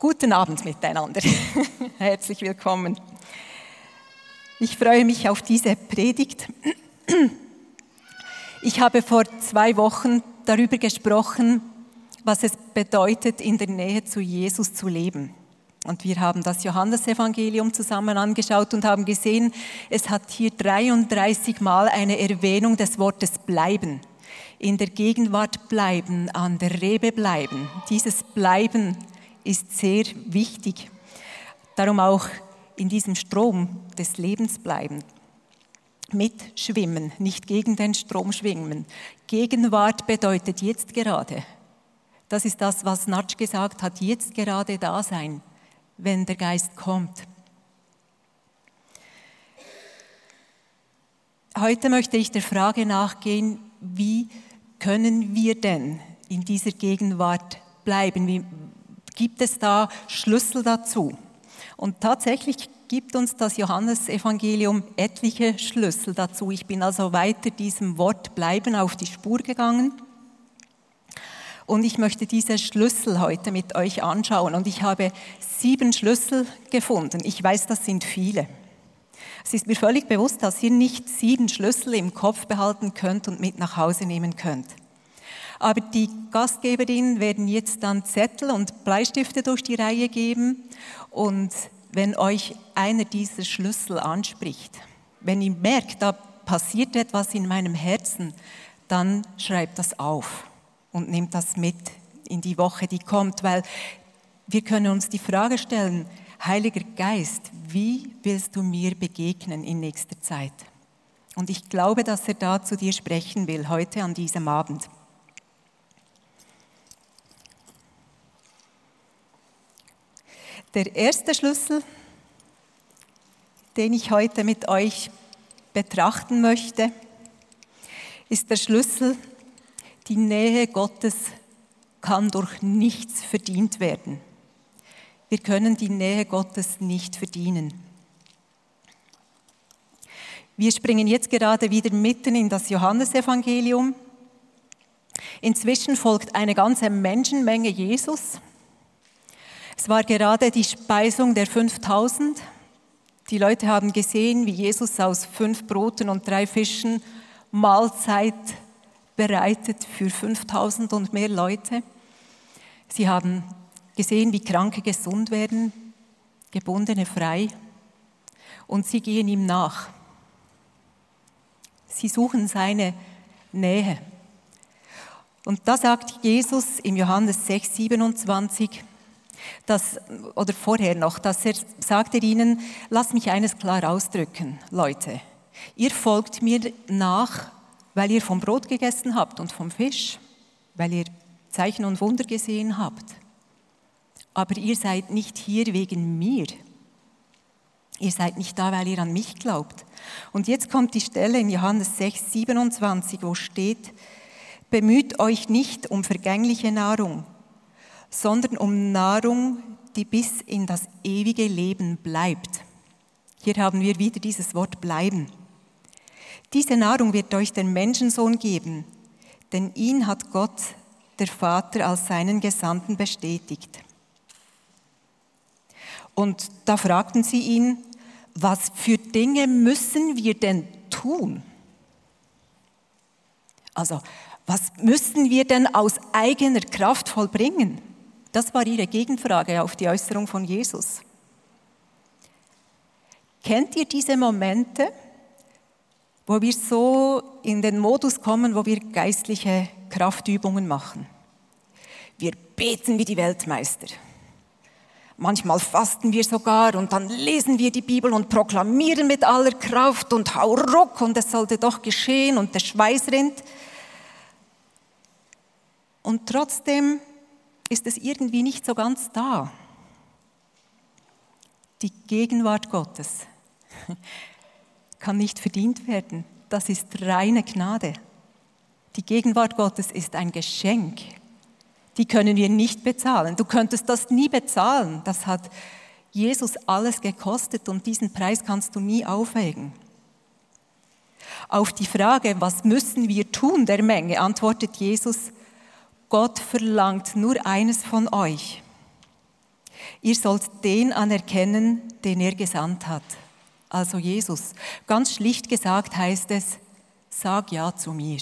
Guten Abend miteinander. Herzlich willkommen. Ich freue mich auf diese Predigt. Ich habe vor zwei Wochen darüber gesprochen, was es bedeutet, in der Nähe zu Jesus zu leben. Und wir haben das Johannesevangelium zusammen angeschaut und haben gesehen, es hat hier 33 Mal eine Erwähnung des Wortes bleiben. In der Gegenwart bleiben, an der Rebe bleiben. Dieses Bleiben ist sehr wichtig. Darum auch in diesem Strom des Lebens bleiben. Mitschwimmen, nicht gegen den Strom schwimmen. Gegenwart bedeutet jetzt gerade. Das ist das, was Natsch gesagt hat, jetzt gerade da sein, wenn der Geist kommt. Heute möchte ich der Frage nachgehen, wie können wir denn in dieser Gegenwart bleiben? Wie, gibt es da Schlüssel dazu? Und tatsächlich gibt uns das Johannesevangelium etliche Schlüssel dazu. Ich bin also weiter diesem Wort bleiben auf die Spur gegangen und ich möchte diese Schlüssel heute mit euch anschauen. Und ich habe sieben Schlüssel gefunden. Ich weiß, das sind viele. Es ist mir völlig bewusst, dass ihr nicht sieben Schlüssel im Kopf behalten könnt und mit nach Hause nehmen könnt. Aber die Gastgeberinnen werden jetzt dann Zettel und Bleistifte durch die Reihe geben. Und wenn euch einer dieser Schlüssel anspricht, wenn ihr merkt, da passiert etwas in meinem Herzen, dann schreibt das auf und nehmt das mit in die Woche, die kommt, weil wir können uns die Frage stellen, Heiliger Geist, wie willst du mir begegnen in nächster Zeit? Und ich glaube, dass er da zu dir sprechen will, heute an diesem Abend. Der erste Schlüssel, den ich heute mit euch betrachten möchte, ist der Schlüssel die Nähe Gottes kann durch nichts verdient werden. Wir können die Nähe Gottes nicht verdienen. Wir springen jetzt gerade wieder mitten in das Johannesevangelium. Inzwischen folgt eine ganze Menschenmenge Jesus. Es war gerade die Speisung der 5000. Die Leute haben gesehen, wie Jesus aus fünf Broten und drei Fischen Mahlzeit bereitet für 5000 und mehr Leute. Sie haben gesehen, wie Kranke gesund werden, Gebundene frei und sie gehen ihm nach. Sie suchen seine Nähe. Und da sagt Jesus im Johannes 6, 27, dass, oder vorher noch, dass er sagte ihnen, lasst mich eines klar ausdrücken, Leute. Ihr folgt mir nach, weil ihr vom Brot gegessen habt und vom Fisch, weil ihr Zeichen und Wunder gesehen habt. Aber ihr seid nicht hier wegen mir. Ihr seid nicht da, weil ihr an mich glaubt. Und jetzt kommt die Stelle in Johannes 6, 27, wo steht, bemüht euch nicht um vergängliche Nahrung, sondern um Nahrung, die bis in das ewige Leben bleibt. Hier haben wir wieder dieses Wort bleiben. Diese Nahrung wird euch der Menschensohn geben, denn ihn hat Gott, der Vater, als seinen Gesandten bestätigt. Und da fragten sie ihn, was für Dinge müssen wir denn tun? Also, was müssen wir denn aus eigener Kraft vollbringen? Das war ihre Gegenfrage auf die Äußerung von Jesus. Kennt ihr diese Momente, wo wir so in den Modus kommen, wo wir geistliche Kraftübungen machen. Wir beten wie die Weltmeister. Manchmal fasten wir sogar und dann lesen wir die Bibel und proklamieren mit aller Kraft und hau ruck und es sollte doch geschehen und der Schweiß rinnt. Und trotzdem ist es irgendwie nicht so ganz da. Die Gegenwart Gottes kann nicht verdient werden. Das ist reine Gnade. Die Gegenwart Gottes ist ein Geschenk. Die können wir nicht bezahlen. Du könntest das nie bezahlen. Das hat Jesus alles gekostet und diesen Preis kannst du nie aufwägen. Auf die Frage, was müssen wir tun der Menge, antwortet Jesus, Gott verlangt nur eines von euch. Ihr sollt den anerkennen, den er gesandt hat, also Jesus. Ganz schlicht gesagt heißt es, sag ja zu mir.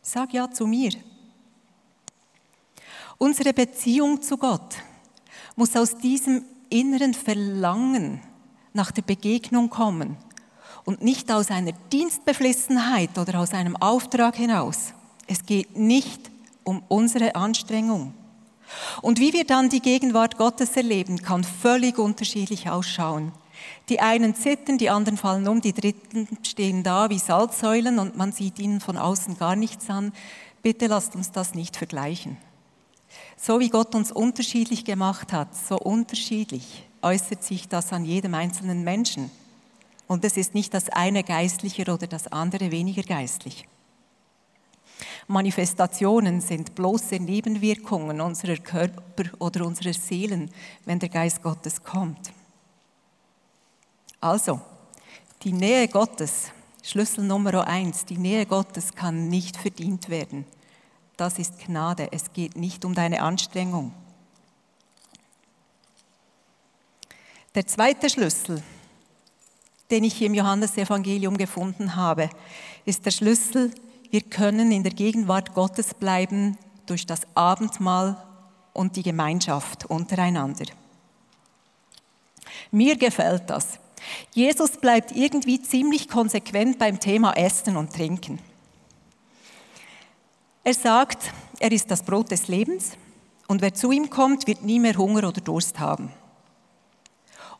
Sag ja zu mir. Unsere Beziehung zu Gott muss aus diesem inneren Verlangen nach der Begegnung kommen und nicht aus einer Dienstbeflissenheit oder aus einem Auftrag hinaus. Es geht nicht um unsere Anstrengung. Und wie wir dann die Gegenwart Gottes erleben, kann völlig unterschiedlich ausschauen. Die einen zittern, die anderen fallen um, die Dritten stehen da wie Salzsäulen und man sieht ihnen von außen gar nichts an. Bitte lasst uns das nicht vergleichen. So wie Gott uns unterschiedlich gemacht hat, so unterschiedlich äußert sich das an jedem einzelnen Menschen. Und es ist nicht das eine geistlicher oder das andere weniger geistlich. Manifestationen sind bloße Nebenwirkungen unserer Körper oder unserer Seelen, wenn der Geist Gottes kommt. Also, die Nähe Gottes, Schlüssel Nummer eins, die Nähe Gottes kann nicht verdient werden. Das ist Gnade. Es geht nicht um deine Anstrengung. Der zweite Schlüssel, den ich im Johannesevangelium gefunden habe, ist der Schlüssel wir können in der Gegenwart Gottes bleiben durch das Abendmahl und die Gemeinschaft untereinander. Mir gefällt das. Jesus bleibt irgendwie ziemlich konsequent beim Thema Essen und Trinken. Er sagt, er ist das Brot des Lebens und wer zu ihm kommt, wird nie mehr Hunger oder Durst haben.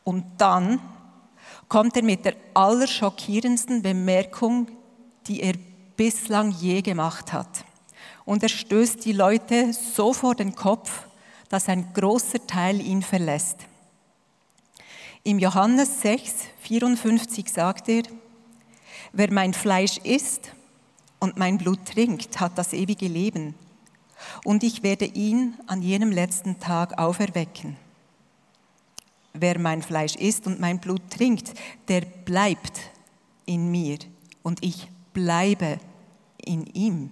Und dann kommt er mit der allerschockierendsten Bemerkung, die er bislang je gemacht hat. Und er stößt die Leute so vor den Kopf, dass ein großer Teil ihn verlässt. Im Johannes 6, 54 sagt er, wer mein Fleisch isst und mein Blut trinkt, hat das ewige Leben. Und ich werde ihn an jenem letzten Tag auferwecken. Wer mein Fleisch isst und mein Blut trinkt, der bleibt in mir und ich bleibe in ihm.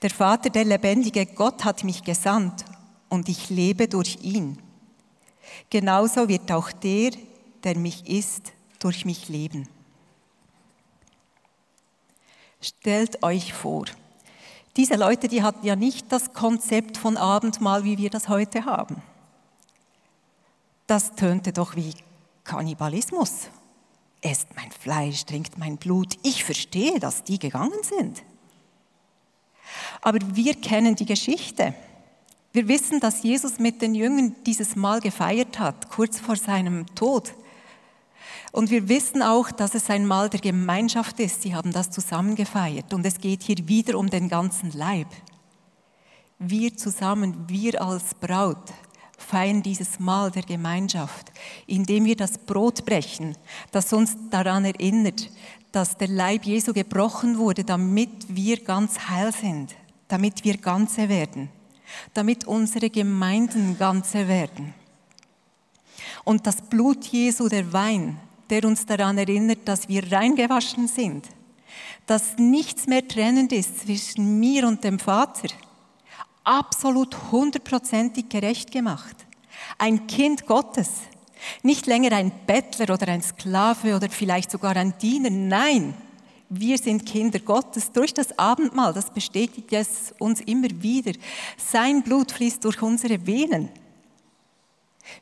Der Vater, der lebendige Gott, hat mich gesandt und ich lebe durch ihn. Genauso wird auch der, der mich ist, durch mich leben. Stellt euch vor, diese Leute, die hatten ja nicht das Konzept von Abendmahl, wie wir das heute haben. Das tönte doch wie Kannibalismus esst mein Fleisch, trinkt mein Blut. Ich verstehe, dass die gegangen sind. Aber wir kennen die Geschichte. Wir wissen, dass Jesus mit den Jüngern dieses Mal gefeiert hat, kurz vor seinem Tod. Und wir wissen auch, dass es ein Mal der Gemeinschaft ist. Sie haben das zusammen gefeiert. Und es geht hier wieder um den ganzen Leib. Wir zusammen, wir als Braut, feiern dieses Mahl der Gemeinschaft, indem wir das Brot brechen, das uns daran erinnert, dass der Leib Jesu gebrochen wurde, damit wir ganz heil sind, damit wir Ganze werden, damit unsere Gemeinden Ganze werden. Und das Blut Jesu, der Wein, der uns daran erinnert, dass wir reingewaschen sind, dass nichts mehr trennend ist zwischen mir und dem Vater, absolut hundertprozentig gerecht gemacht. Ein Kind Gottes. Nicht länger ein Bettler oder ein Sklave oder vielleicht sogar ein Diener. Nein, wir sind Kinder Gottes durch das Abendmahl. Das bestätigt es uns immer wieder. Sein Blut fließt durch unsere Venen.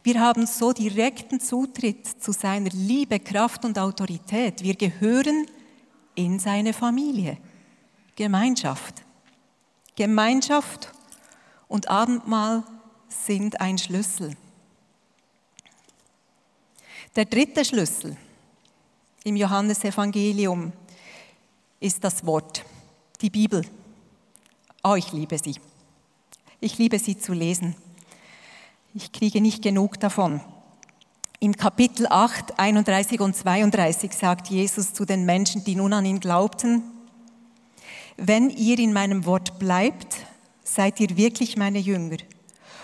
Wir haben so direkten Zutritt zu seiner Liebe, Kraft und Autorität. Wir gehören in seine Familie. Gemeinschaft. Gemeinschaft und Abendmahl sind ein Schlüssel. Der dritte Schlüssel im Johannesevangelium ist das Wort, die Bibel. Oh, ich liebe sie. Ich liebe sie zu lesen. Ich kriege nicht genug davon. Im Kapitel 8, 31 und 32 sagt Jesus zu den Menschen, die nun an ihn glaubten, wenn ihr in meinem Wort bleibt, seid ihr wirklich meine Jünger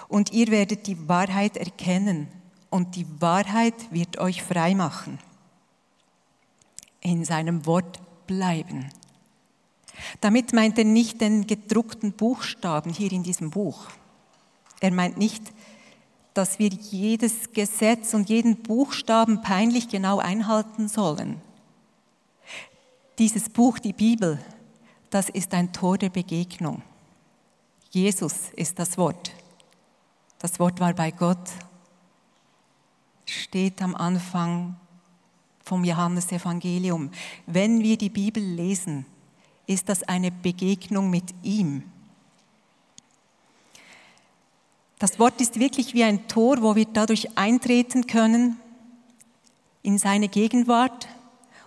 und ihr werdet die Wahrheit erkennen und die Wahrheit wird euch frei machen. In seinem Wort bleiben. Damit meint er nicht den gedruckten Buchstaben hier in diesem Buch. Er meint nicht, dass wir jedes Gesetz und jeden Buchstaben peinlich genau einhalten sollen. Dieses Buch, die Bibel, das ist ein Tor der Begegnung. Jesus ist das Wort. Das Wort war bei Gott, steht am Anfang vom Johannesevangelium. Wenn wir die Bibel lesen, ist das eine Begegnung mit ihm. Das Wort ist wirklich wie ein Tor, wo wir dadurch eintreten können in seine Gegenwart.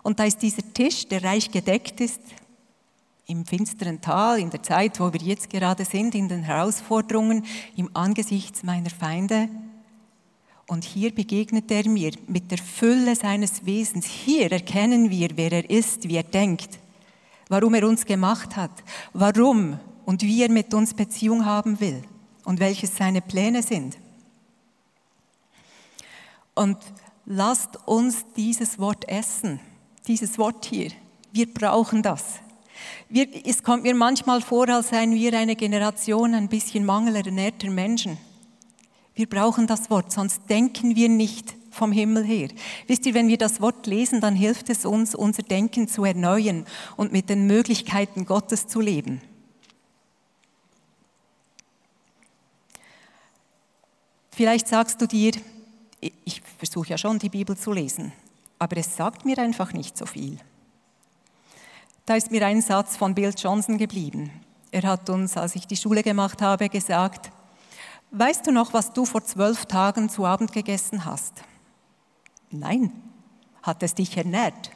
Und da ist dieser Tisch, der reich gedeckt ist, im finsteren Tal, in der Zeit, wo wir jetzt gerade sind, in den Herausforderungen, im Angesicht meiner Feinde. Und hier begegnet er mir mit der Fülle seines Wesens. Hier erkennen wir, wer er ist, wie er denkt, warum er uns gemacht hat, warum und wie er mit uns Beziehung haben will und welches seine Pläne sind. Und lasst uns dieses Wort essen, dieses Wort hier. Wir brauchen das. Wir, es kommt mir manchmal vor, als seien wir eine Generation ein bisschen mangelernährter Menschen. Wir brauchen das Wort, sonst denken wir nicht vom Himmel her. Wisst ihr, wenn wir das Wort lesen, dann hilft es uns, unser Denken zu erneuern und mit den Möglichkeiten Gottes zu leben. Vielleicht sagst du dir, ich versuche ja schon die Bibel zu lesen, aber es sagt mir einfach nicht so viel. Da ist mir ein Satz von Bill Johnson geblieben. Er hat uns, als ich die Schule gemacht habe, gesagt, weißt du noch, was du vor zwölf Tagen zu Abend gegessen hast? Nein. Hat es dich ernährt?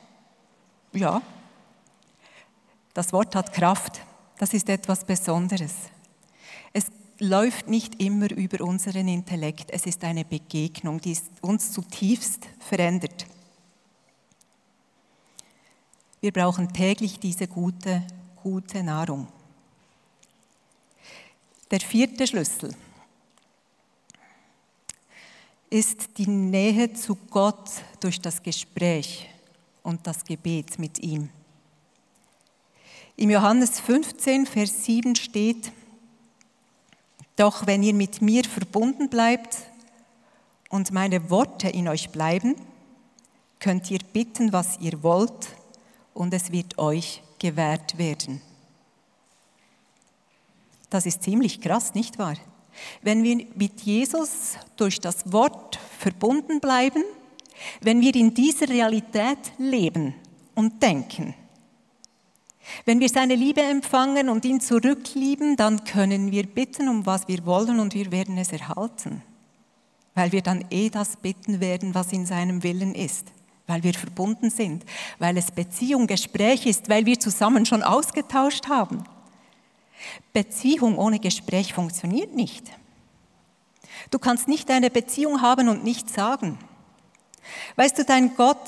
Ja. Das Wort hat Kraft. Das ist etwas Besonderes. Es läuft nicht immer über unseren Intellekt. Es ist eine Begegnung, die uns zutiefst verändert. Wir brauchen täglich diese gute, gute Nahrung. Der vierte Schlüssel ist die Nähe zu Gott durch das Gespräch und das Gebet mit ihm. Im Johannes 15, Vers 7 steht, doch wenn ihr mit mir verbunden bleibt und meine Worte in euch bleiben, könnt ihr bitten, was ihr wollt, und es wird euch gewährt werden. Das ist ziemlich krass, nicht wahr? Wenn wir mit Jesus durch das Wort verbunden bleiben, wenn wir in dieser Realität leben und denken, wenn wir seine Liebe empfangen und ihn zurücklieben, dann können wir bitten, um was wir wollen und wir werden es erhalten, weil wir dann eh das bitten werden, was in seinem Willen ist, weil wir verbunden sind, weil es Beziehung, Gespräch ist, weil wir zusammen schon ausgetauscht haben. Beziehung ohne Gespräch funktioniert nicht. Du kannst nicht eine Beziehung haben und nichts sagen. Weißt du, dein Gott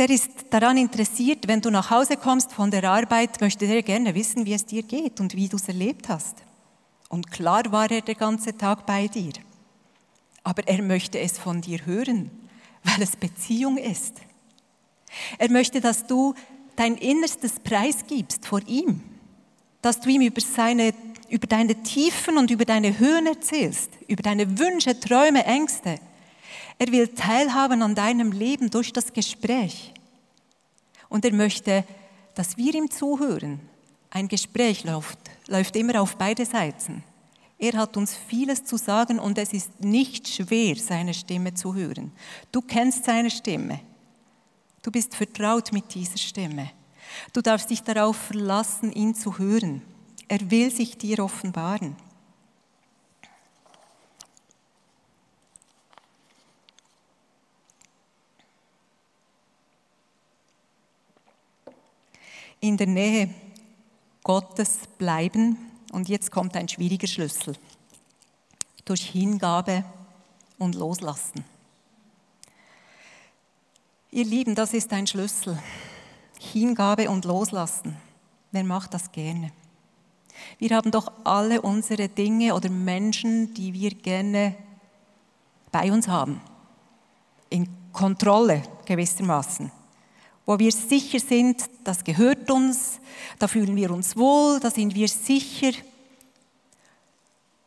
der ist daran interessiert, wenn du nach Hause kommst von der Arbeit, möchte er gerne wissen, wie es dir geht und wie du es erlebt hast. Und klar war er der ganze Tag bei dir. Aber er möchte es von dir hören, weil es Beziehung ist. Er möchte, dass du dein Innerstes preisgibst vor ihm, dass du ihm über, seine, über deine Tiefen und über deine Höhen erzählst, über deine Wünsche, Träume, Ängste. Er will teilhaben an deinem Leben durch das Gespräch. Und er möchte, dass wir ihm zuhören. Ein Gespräch läuft, läuft immer auf beide Seiten. Er hat uns vieles zu sagen und es ist nicht schwer, seine Stimme zu hören. Du kennst seine Stimme. Du bist vertraut mit dieser Stimme. Du darfst dich darauf verlassen, ihn zu hören. Er will sich dir offenbaren. in der Nähe Gottes bleiben Und jetzt kommt ein schwieriger Schlüssel. Durch Hingabe und Loslassen. Ihr Lieben, das ist ein Schlüssel. Hingabe und Loslassen. Wer macht das gerne? Wir haben doch alle unsere Dinge oder Menschen, die wir gerne bei uns haben. In Kontrolle gewissermaßen. Wo wir sicher sind, das gehört uns, da fühlen wir uns wohl, da sind wir sicher.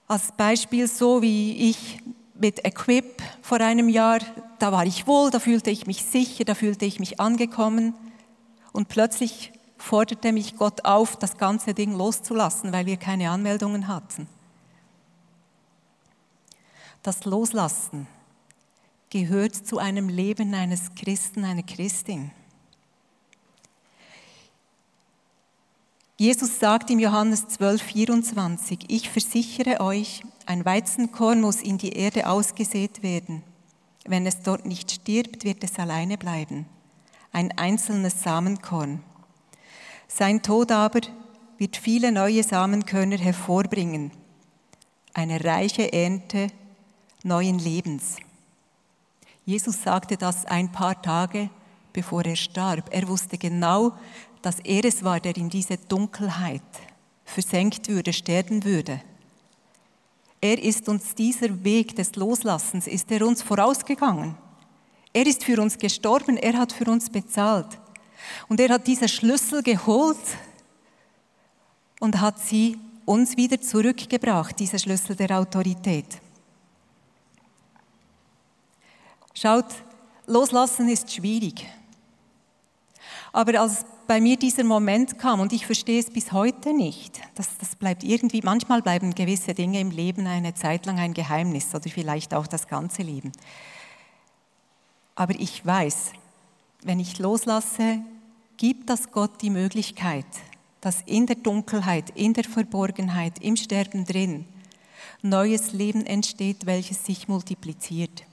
Als Beispiel so wie ich mit Equip vor einem Jahr, da war ich wohl, da fühlte ich mich sicher, da fühlte ich mich angekommen. Und plötzlich forderte mich Gott auf, das ganze Ding loszulassen, weil wir keine Anmeldungen hatten. Das Loslassen gehört zu einem Leben eines Christen, einer Christin. Jesus sagt im Johannes 12, 24, ich versichere euch, ein Weizenkorn muss in die Erde ausgesät werden. Wenn es dort nicht stirbt, wird es alleine bleiben. Ein einzelnes Samenkorn. Sein Tod aber wird viele neue Samenkörner hervorbringen. Eine reiche Ernte neuen Lebens. Jesus sagte das ein paar Tage bevor er starb. Er wusste genau, dass er es war, der in diese Dunkelheit versenkt würde, sterben würde. Er ist uns dieser Weg des Loslassens, ist er uns vorausgegangen. Er ist für uns gestorben, er hat für uns bezahlt. Und er hat diese Schlüssel geholt und hat sie uns wieder zurückgebracht, diese Schlüssel der Autorität. Schaut, loslassen ist schwierig. Aber als bei mir dieser Moment kam, und ich verstehe es bis heute nicht, das, das bleibt irgendwie, manchmal bleiben gewisse Dinge im Leben eine Zeit lang ein Geheimnis oder vielleicht auch das ganze Leben. Aber ich weiß, wenn ich loslasse, gibt das Gott die Möglichkeit, dass in der Dunkelheit, in der Verborgenheit, im Sterben drin neues Leben entsteht, welches sich multipliziert.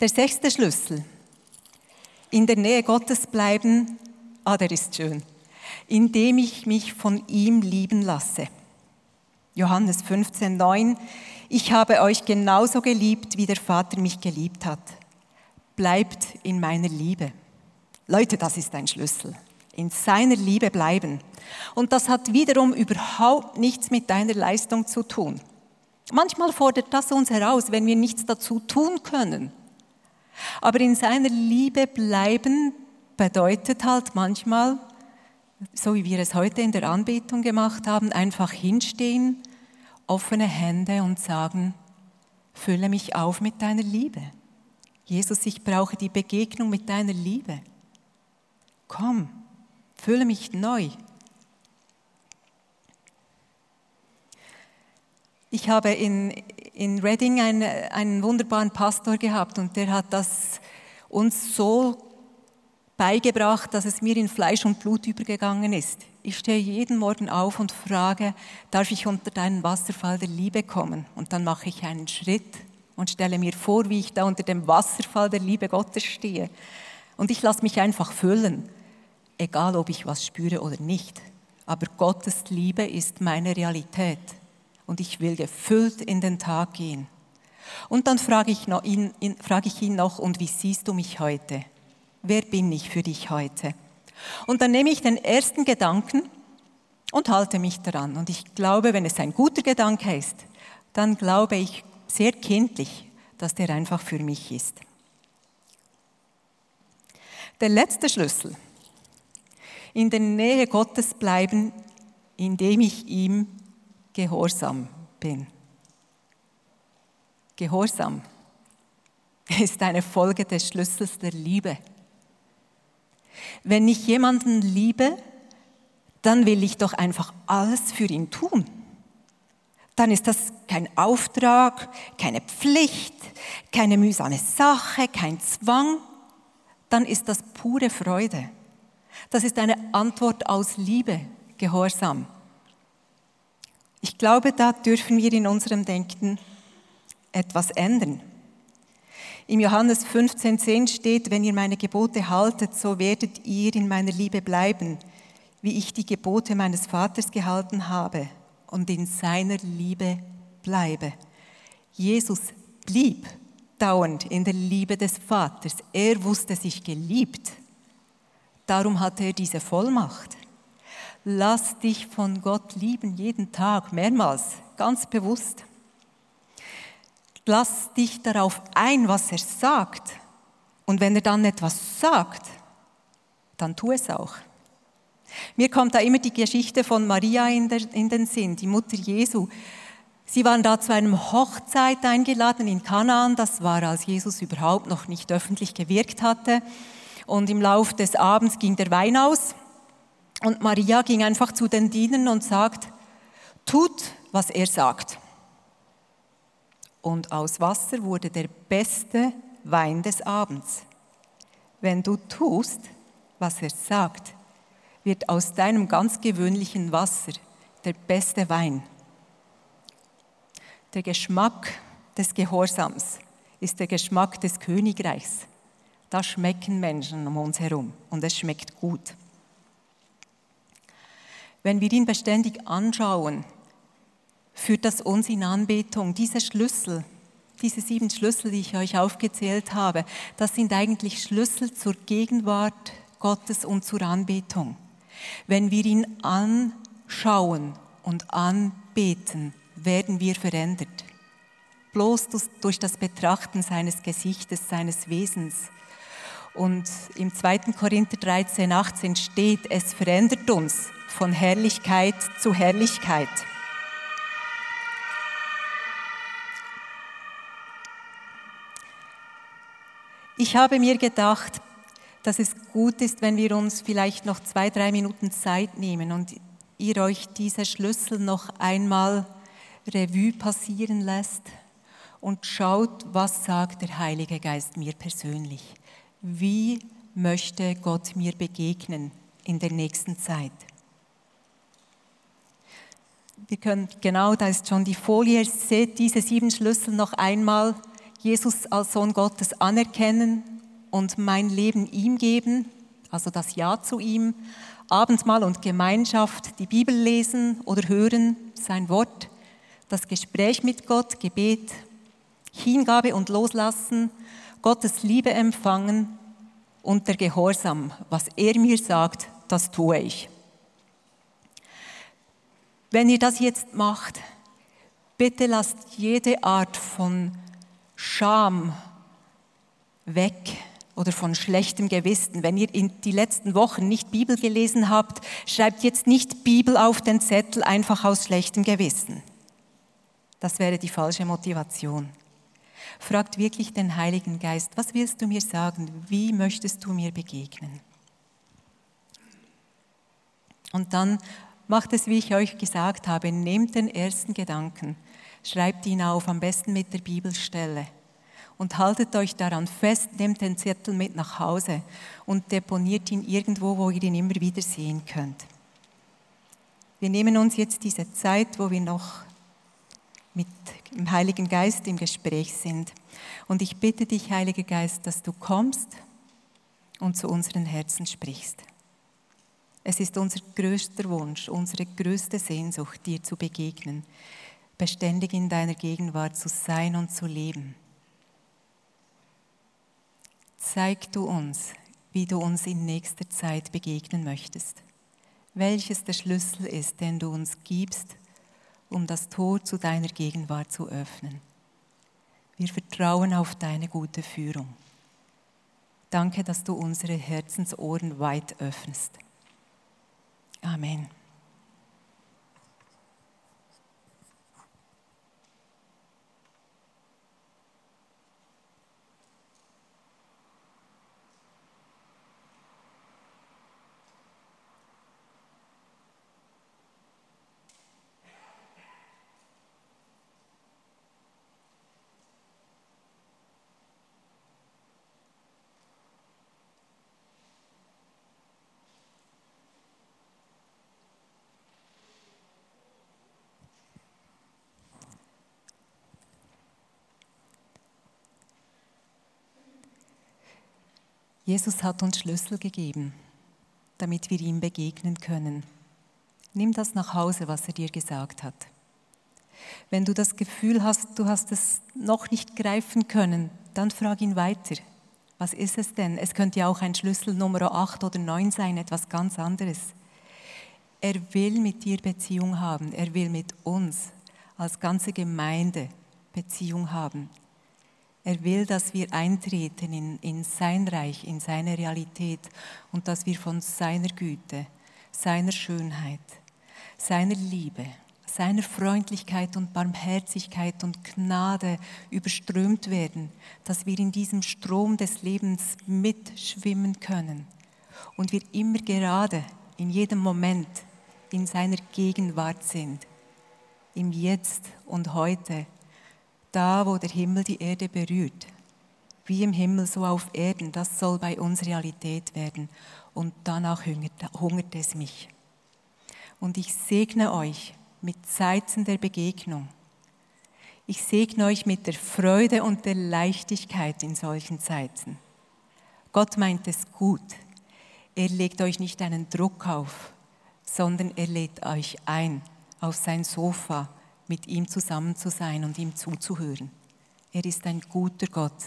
Der sechste Schlüssel in der Nähe Gottes bleiben, ah, der ist schön, indem ich mich von ihm lieben lasse. Johannes 15, 9, ich habe euch genauso geliebt, wie der Vater mich geliebt hat. Bleibt in meiner Liebe. Leute, das ist ein Schlüssel. In seiner Liebe bleiben. Und das hat wiederum überhaupt nichts mit deiner Leistung zu tun. Manchmal fordert das uns heraus, wenn wir nichts dazu tun können. Aber in seiner Liebe bleiben bedeutet halt manchmal, so wie wir es heute in der Anbetung gemacht haben, einfach hinstehen, offene Hände und sagen, fülle mich auf mit deiner Liebe. Jesus, ich brauche die Begegnung mit deiner Liebe. Komm, fülle mich neu. Ich habe in, in Reading einen, einen wunderbaren Pastor gehabt und der hat das uns so beigebracht, dass es mir in Fleisch und Blut übergegangen ist. Ich stehe jeden Morgen auf und frage, darf ich unter deinen Wasserfall der Liebe kommen? Und dann mache ich einen Schritt und stelle mir vor, wie ich da unter dem Wasserfall der Liebe Gottes stehe. Und ich lasse mich einfach füllen, egal ob ich was spüre oder nicht. Aber Gottes Liebe ist meine Realität und ich will gefüllt in den Tag gehen. Und dann frage ich, ihn, frage ich ihn noch, und wie siehst du mich heute? Wer bin ich für dich heute? Und dann nehme ich den ersten Gedanken und halte mich daran. Und ich glaube, wenn es ein guter Gedanke ist, dann glaube ich sehr kindlich, dass der einfach für mich ist. Der letzte Schlüssel. In der Nähe Gottes bleiben, indem ich ihm gehorsam bin. Gehorsam ist eine Folge des Schlüssels der Liebe. Wenn ich jemanden liebe, dann will ich doch einfach alles für ihn tun. Dann ist das kein Auftrag, keine Pflicht, keine mühsame Sache, kein Zwang. Dann ist das pure Freude. Das ist eine Antwort aus Liebe, Gehorsam. Ich glaube, da dürfen wir in unserem Denken etwas ändern. Im Johannes 15,10 steht, wenn ihr meine Gebote haltet, so werdet ihr in meiner Liebe bleiben, wie ich die Gebote meines Vaters gehalten habe und in seiner Liebe bleibe. Jesus blieb dauernd in der Liebe des Vaters. Er wusste sich geliebt. Darum hatte er diese Vollmacht. Lass dich von Gott lieben jeden Tag, mehrmals, ganz bewusst. Lass dich darauf ein, was er sagt. Und wenn er dann etwas sagt, dann tu es auch. Mir kommt da immer die Geschichte von Maria in, der, in den Sinn, die Mutter Jesu. Sie waren da zu einem Hochzeit eingeladen in Kanaan. Das war, als Jesus überhaupt noch nicht öffentlich gewirkt hatte. Und im Lauf des Abends ging der Wein aus. Und Maria ging einfach zu den Dienern und sagt, tut, was er sagt. Und aus Wasser wurde der beste Wein des Abends. Wenn du tust, was er sagt, wird aus deinem ganz gewöhnlichen Wasser der beste Wein. Der Geschmack des Gehorsams ist der Geschmack des Königreichs. Da schmecken Menschen um uns herum und es schmeckt gut. Wenn wir ihn beständig anschauen, führt das uns in Anbetung. Diese Schlüssel, diese sieben Schlüssel, die ich euch aufgezählt habe, das sind eigentlich Schlüssel zur Gegenwart Gottes und zur Anbetung. Wenn wir ihn anschauen und anbeten, werden wir verändert. Bloß durch das Betrachten seines Gesichtes, seines Wesens. Und im 2. Korinther 13, 18 steht, es verändert uns von Herrlichkeit zu Herrlichkeit. Ich habe mir gedacht, dass es gut ist, wenn wir uns vielleicht noch zwei, drei Minuten Zeit nehmen und ihr euch diese Schlüssel noch einmal Revue passieren lässt und schaut, was sagt der Heilige Geist mir persönlich. Wie möchte Gott mir begegnen in der nächsten Zeit? Wir können, genau, da ist schon die Folie, seht diese sieben Schlüssel noch einmal. Jesus als Sohn Gottes anerkennen und mein Leben ihm geben, also das Ja zu ihm. Abendmahl und Gemeinschaft, die Bibel lesen oder hören, sein Wort das Gespräch mit Gott, Gebet, Hingabe und Loslassen, Gottes Liebe empfangen und der Gehorsam. Was er mir sagt, das tue ich. Wenn ihr das jetzt macht, bitte lasst jede Art von Scham weg oder von schlechtem Gewissen. Wenn ihr in die letzten Wochen nicht Bibel gelesen habt, schreibt jetzt nicht Bibel auf den Zettel einfach aus schlechtem Gewissen. Das wäre die falsche Motivation. Fragt wirklich den Heiligen Geist, was willst du mir sagen? Wie möchtest du mir begegnen? Und dann macht es, wie ich euch gesagt habe, nehmt den ersten Gedanken, schreibt ihn auf, am besten mit der Bibelstelle und haltet euch daran fest, nehmt den Zettel mit nach Hause und deponiert ihn irgendwo, wo ihr ihn immer wieder sehen könnt. Wir nehmen uns jetzt diese Zeit, wo wir noch mit dem Heiligen Geist im Gespräch sind. Und ich bitte dich, Heiliger Geist, dass du kommst und zu unseren Herzen sprichst. Es ist unser größter Wunsch, unsere größte Sehnsucht, dir zu begegnen, beständig in deiner Gegenwart zu sein und zu leben. Zeig du uns, wie du uns in nächster Zeit begegnen möchtest, welches der Schlüssel ist, den du uns gibst, um das Tor zu deiner Gegenwart zu öffnen. Wir vertrauen auf deine gute Führung. Danke, dass du unsere Herzensohren weit öffnest. Amen. Jesus hat uns Schlüssel gegeben, damit wir ihm begegnen können. Nimm das nach Hause, was er dir gesagt hat. Wenn du das Gefühl hast, du hast es noch nicht greifen können, dann frag ihn weiter. Was ist es denn? Es könnte ja auch ein Schlüssel Nummer 8 oder 9 sein, etwas ganz anderes. Er will mit dir Beziehung haben. Er will mit uns als ganze Gemeinde Beziehung haben. Er will, dass wir eintreten in, in sein Reich, in seine Realität und dass wir von seiner Güte, seiner Schönheit, seiner Liebe, seiner Freundlichkeit und Barmherzigkeit und Gnade überströmt werden, dass wir in diesem Strom des Lebens mitschwimmen können und wir immer gerade in jedem Moment in seiner Gegenwart sind, im Jetzt und heute, da wo der Himmel die Erde berührt. Wie im Himmel, so auf Erden, das soll bei uns Realität werden. Und danach hungert, es mich. Und ich segne euch mit Zeiten der Begegnung. Ich segne euch mit der Freude und der Leichtigkeit in solchen Zeiten. Gott meint es gut. Er legt euch nicht einen Druck auf, sondern er lädt euch ein, auf sein Sofa mit ihm zusammen zu sein und ihm zuzuhören. Er ist ein guter Gott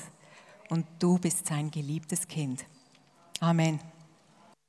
und du bist sein geliebtes Kind. Amen.